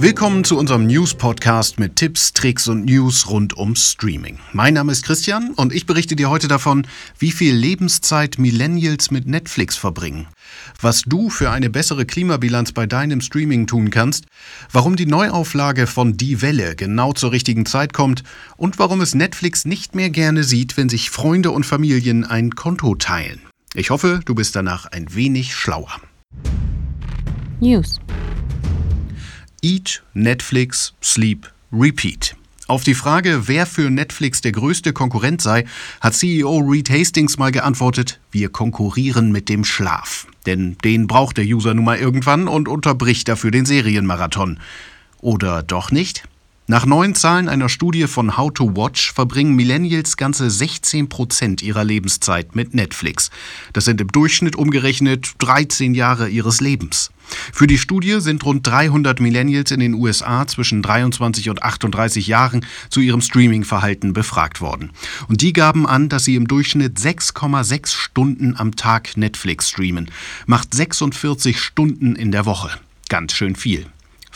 Willkommen zu unserem News-Podcast mit Tipps, Tricks und News rund ums Streaming. Mein Name ist Christian und ich berichte dir heute davon, wie viel Lebenszeit Millennials mit Netflix verbringen, was du für eine bessere Klimabilanz bei deinem Streaming tun kannst, warum die Neuauflage von Die Welle genau zur richtigen Zeit kommt und warum es Netflix nicht mehr gerne sieht, wenn sich Freunde und Familien ein Konto teilen. Ich hoffe, du bist danach ein wenig schlauer. News Eat, Netflix, Sleep, Repeat. Auf die Frage, wer für Netflix der größte Konkurrent sei, hat CEO Reed Hastings mal geantwortet, wir konkurrieren mit dem Schlaf. Denn den braucht der User nun mal irgendwann und unterbricht dafür den Serienmarathon. Oder doch nicht? Nach neuen Zahlen einer Studie von How to Watch verbringen Millennials ganze 16 Prozent ihrer Lebenszeit mit Netflix. Das sind im Durchschnitt umgerechnet 13 Jahre ihres Lebens. Für die Studie sind rund 300 Millennials in den USA zwischen 23 und 38 Jahren zu ihrem Streaming-Verhalten befragt worden. Und die gaben an, dass sie im Durchschnitt 6,6 Stunden am Tag Netflix streamen. Macht 46 Stunden in der Woche. Ganz schön viel.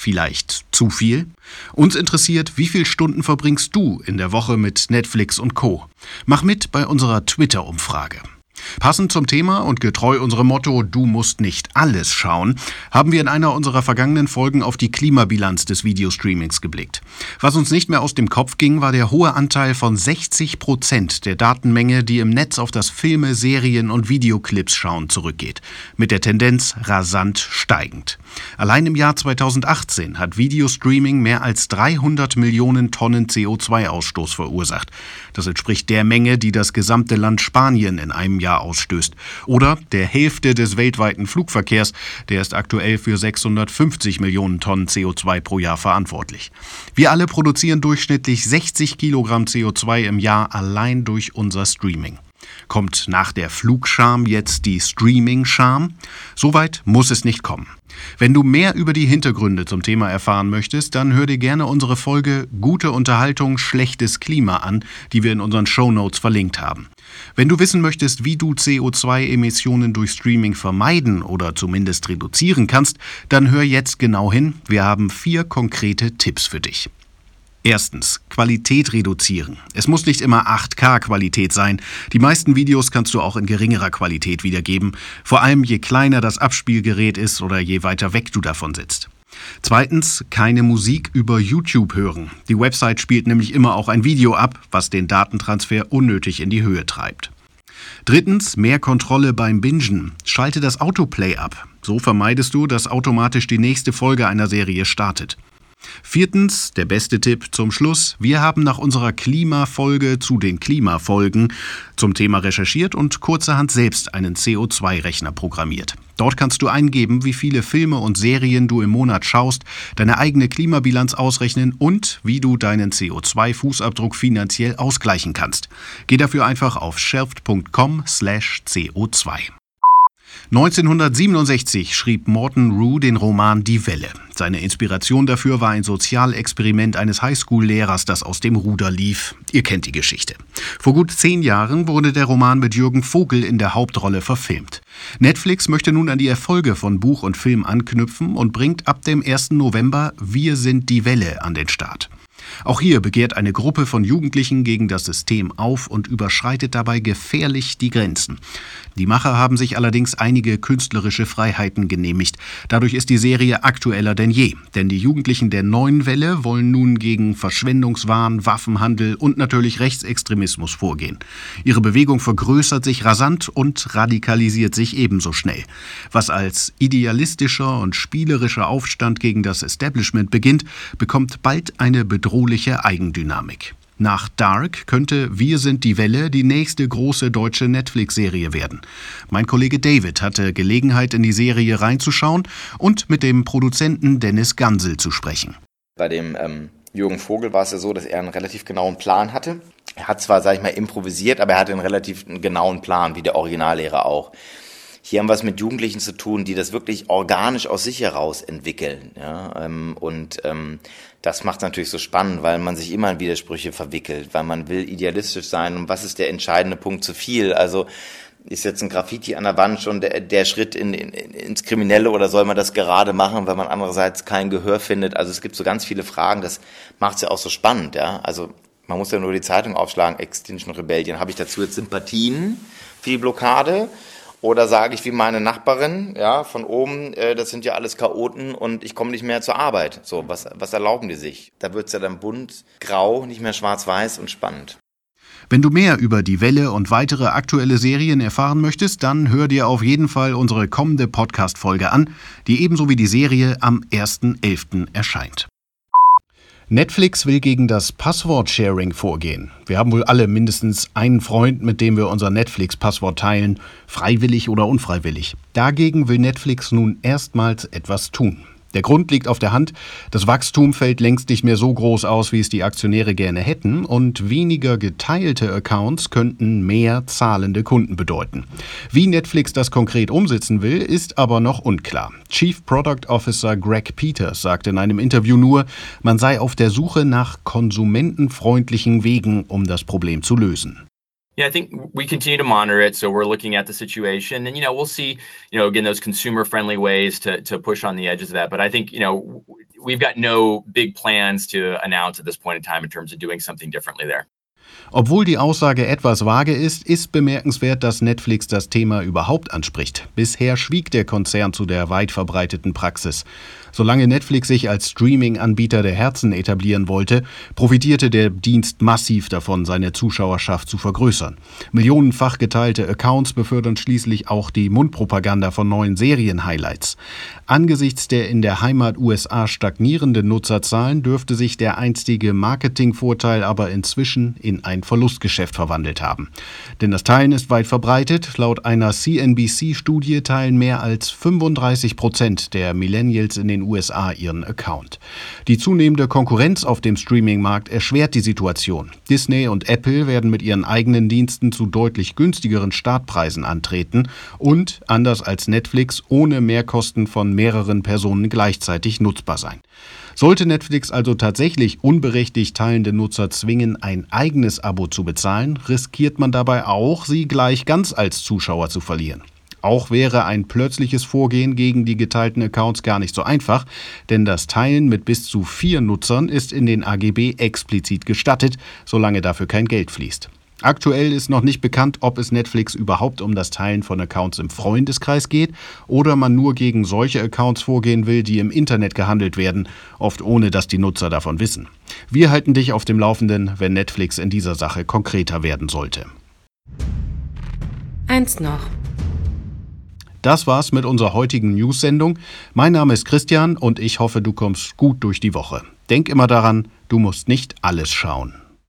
Vielleicht zu viel? Uns interessiert, wie viele Stunden verbringst du in der Woche mit Netflix und Co. Mach mit bei unserer Twitter-Umfrage. Passend zum Thema und getreu unserem Motto Du musst nicht alles schauen, haben wir in einer unserer vergangenen Folgen auf die Klimabilanz des Videostreamings geblickt. Was uns nicht mehr aus dem Kopf ging, war der hohe Anteil von 60 Prozent der Datenmenge, die im Netz auf das Filme, Serien und Videoclips schauen zurückgeht, mit der Tendenz rasant steigend. Allein im Jahr 2018 hat Videostreaming mehr als 300 Millionen Tonnen CO2-Ausstoß verursacht. Das entspricht der Menge, die das gesamte Land Spanien in einem Jahr ausstößt. Oder der Hälfte des weltweiten Flugverkehrs, der ist aktuell für 650 Millionen Tonnen CO2 pro Jahr verantwortlich. Wir alle produzieren durchschnittlich 60 Kilogramm CO2 im Jahr allein durch unser Streaming. Kommt nach der Flugscham jetzt die Streaming-Scham? Soweit muss es nicht kommen. Wenn du mehr über die Hintergründe zum Thema erfahren möchtest, dann hör dir gerne unsere Folge Gute Unterhaltung, schlechtes Klima an, die wir in unseren Show Notes verlinkt haben. Wenn du wissen möchtest, wie du CO2-Emissionen durch Streaming vermeiden oder zumindest reduzieren kannst, dann hör jetzt genau hin. Wir haben vier konkrete Tipps für dich. Erstens, Qualität reduzieren. Es muss nicht immer 8K-Qualität sein. Die meisten Videos kannst du auch in geringerer Qualität wiedergeben, vor allem je kleiner das Abspielgerät ist oder je weiter weg du davon sitzt. Zweitens, keine Musik über YouTube hören. Die Website spielt nämlich immer auch ein Video ab, was den Datentransfer unnötig in die Höhe treibt. Drittens, mehr Kontrolle beim Bingen. Schalte das Autoplay ab. So vermeidest du, dass automatisch die nächste Folge einer Serie startet. Viertens, der beste Tipp zum Schluss. Wir haben nach unserer Klimafolge zu den Klimafolgen zum Thema recherchiert und kurzerhand selbst einen CO2-Rechner programmiert. Dort kannst du eingeben, wie viele Filme und Serien du im Monat schaust, deine eigene Klimabilanz ausrechnen und wie du deinen CO2-Fußabdruck finanziell ausgleichen kannst. Geh dafür einfach auf shelft.com/co2. 1967 schrieb Morton Rue den Roman Die Welle. Seine Inspiration dafür war ein Sozialexperiment eines Highschool-Lehrers, das aus dem Ruder lief. Ihr kennt die Geschichte. Vor gut zehn Jahren wurde der Roman mit Jürgen Vogel in der Hauptrolle verfilmt. Netflix möchte nun an die Erfolge von Buch und Film anknüpfen und bringt ab dem 1. November Wir sind die Welle an den Start. Auch hier begehrt eine Gruppe von Jugendlichen gegen das System auf und überschreitet dabei gefährlich die Grenzen. Die Macher haben sich allerdings einige künstlerische Freiheiten genehmigt. Dadurch ist die Serie aktueller denn je. Denn die Jugendlichen der neuen Welle wollen nun gegen Verschwendungswahn, Waffenhandel und natürlich Rechtsextremismus vorgehen. Ihre Bewegung vergrößert sich rasant und radikalisiert sich ebenso schnell. Was als idealistischer und spielerischer Aufstand gegen das Establishment beginnt, bekommt bald eine bedrohliche Eigendynamik. Nach Dark könnte Wir sind die Welle die nächste große deutsche Netflix-Serie werden. Mein Kollege David hatte Gelegenheit, in die Serie reinzuschauen und mit dem Produzenten Dennis Gansel zu sprechen. Bei dem ähm, Jürgen Vogel war es ja so, dass er einen relativ genauen Plan hatte. Er hat zwar, sag ich mal, improvisiert, aber er hatte einen relativ genauen Plan, wie der Originallehrer auch. Hier haben wir es mit Jugendlichen zu tun, die das wirklich organisch aus sich heraus entwickeln. Ja? Ähm, und ähm, das macht natürlich so spannend, weil man sich immer in Widersprüche verwickelt, weil man will idealistisch sein und was ist der entscheidende Punkt zu viel. Also ist jetzt ein Graffiti an der Wand schon der, der Schritt in, in, ins Kriminelle oder soll man das gerade machen, wenn man andererseits kein Gehör findet? Also es gibt so ganz viele Fragen, das macht es ja auch so spannend, ja. Also man muss ja nur die Zeitung aufschlagen, Extinction Rebellion. Habe ich dazu jetzt Sympathien für die Blockade? Oder sage ich wie meine Nachbarin, ja, von oben, äh, das sind ja alles Chaoten und ich komme nicht mehr zur Arbeit. So, was, was erlauben die sich? Da wird's ja dann bunt, grau, nicht mehr schwarz-weiß und spannend. Wenn du mehr über die Welle und weitere aktuelle Serien erfahren möchtest, dann hör dir auf jeden Fall unsere kommende Podcast-Folge an, die ebenso wie die Serie am 1.11. erscheint. Netflix will gegen das Passwort-Sharing vorgehen. Wir haben wohl alle mindestens einen Freund, mit dem wir unser Netflix-Passwort teilen, freiwillig oder unfreiwillig. Dagegen will Netflix nun erstmals etwas tun. Der Grund liegt auf der Hand, das Wachstum fällt längst nicht mehr so groß aus, wie es die Aktionäre gerne hätten, und weniger geteilte Accounts könnten mehr zahlende Kunden bedeuten. Wie Netflix das konkret umsetzen will, ist aber noch unklar. Chief Product Officer Greg Peters sagte in einem Interview nur, man sei auf der Suche nach konsumentenfreundlichen Wegen, um das Problem zu lösen. Yeah, I think we continue to monitor it. So we're looking at the situation, and you know, we'll see, you know, again those consumer-friendly ways to to push on the edges of that. But I think you know, we've got no big plans to announce at this point in time in terms of doing something differently there. Obwohl die Aussage etwas vage ist, ist bemerkenswert, dass Netflix das Thema überhaupt anspricht. Bisher schwieg der Konzern zu der weit verbreiteten Praxis. Solange Netflix sich als Streaming-Anbieter der Herzen etablieren wollte, profitierte der Dienst massiv davon, seine Zuschauerschaft zu vergrößern. Millionenfach geteilte Accounts befördern schließlich auch die Mundpropaganda von neuen Serien-Highlights. Angesichts der in der Heimat USA stagnierenden Nutzerzahlen dürfte sich der einstige Marketingvorteil aber inzwischen in ein Verlustgeschäft verwandelt haben. Denn das Teilen ist weit verbreitet. Laut einer CNBC-Studie teilen mehr als 35 Prozent der Millennials in den den USA ihren Account. Die zunehmende Konkurrenz auf dem Streaming-Markt erschwert die Situation. Disney und Apple werden mit ihren eigenen Diensten zu deutlich günstigeren Startpreisen antreten und, anders als Netflix, ohne Mehrkosten von mehreren Personen gleichzeitig nutzbar sein. Sollte Netflix also tatsächlich unberechtigt teilende Nutzer zwingen, ein eigenes Abo zu bezahlen, riskiert man dabei auch, sie gleich ganz als Zuschauer zu verlieren. Auch wäre ein plötzliches Vorgehen gegen die geteilten Accounts gar nicht so einfach, denn das Teilen mit bis zu vier Nutzern ist in den AGB explizit gestattet, solange dafür kein Geld fließt. Aktuell ist noch nicht bekannt, ob es Netflix überhaupt um das Teilen von Accounts im Freundeskreis geht oder man nur gegen solche Accounts vorgehen will, die im Internet gehandelt werden, oft ohne dass die Nutzer davon wissen. Wir halten dich auf dem Laufenden, wenn Netflix in dieser Sache konkreter werden sollte. Eins noch. Das war's mit unserer heutigen News-Sendung. Mein Name ist Christian und ich hoffe, du kommst gut durch die Woche. Denk immer daran, du musst nicht alles schauen.